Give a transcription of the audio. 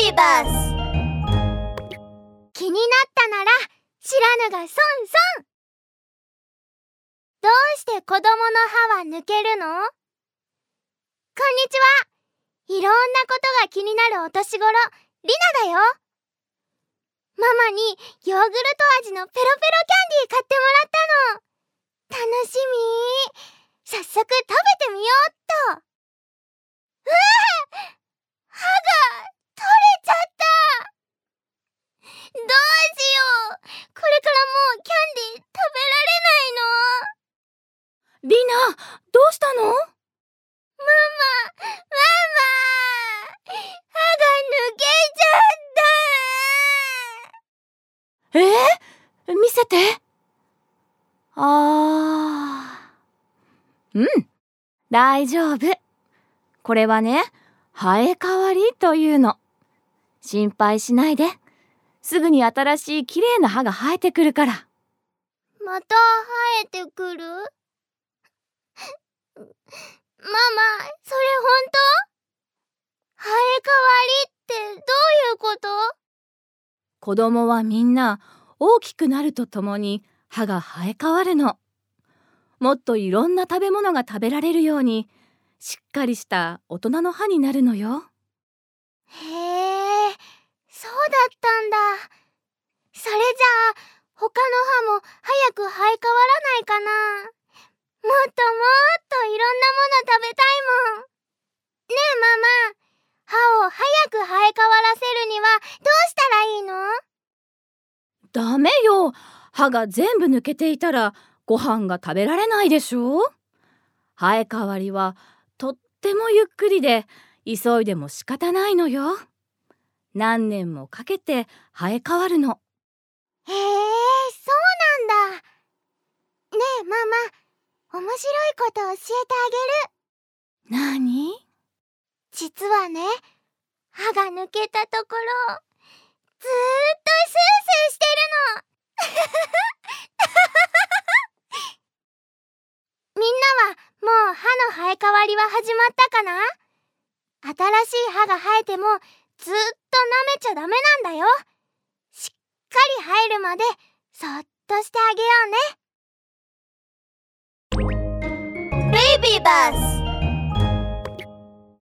ビーバス気になったなら知らぬが損損どうして子供の歯は抜けるの？こんにちは。いろんなことが気になるお年頃リナだよ。ママにヨーグルト味のペロペロキャンディー買ってもらったの。楽しみ。早速食べてみようっとうわ歯が取れちゃったどうしようこれからもうキャンディー食べられな。どうしたの？ママママ歯が抜けちゃった。え？ー、見せて。あー。うん。大丈夫。これはね生え変わりというの。心配しないで。すぐに新しい綺麗な歯が生えてくるから。また生えてくる？ママそれ本当？生え変わりってどういうこと？子供はみんな大きくなるとともに歯が生え変わるの。もっといろんな食べ物が食べられるようにしっかりした大人の歯になるのよ。へえそうだったんだ。それじゃあ他の歯も早く生え変わらないかな？もっともっといろんなもの食べたいもん。ねえママ。歯を早く生え変わらせるにはどうしたらいいの？ダメよ。歯が全部抜けていたらご飯が食べられないでしょ？生え変わりはとってもゆっくりで急いでも仕方ないのよ。何年もかけて生え変わるの。へえそうなんだ面白いこと教えてあげる。何？実はね歯が抜けたところずーっとスースーしてるの。みんなはもう歯の生え変わりは始まったかな？新しい歯が生えてもずっと舐めちゃダメなんだよ。しっかり生えるまでそっとしてあげようねベイビーバス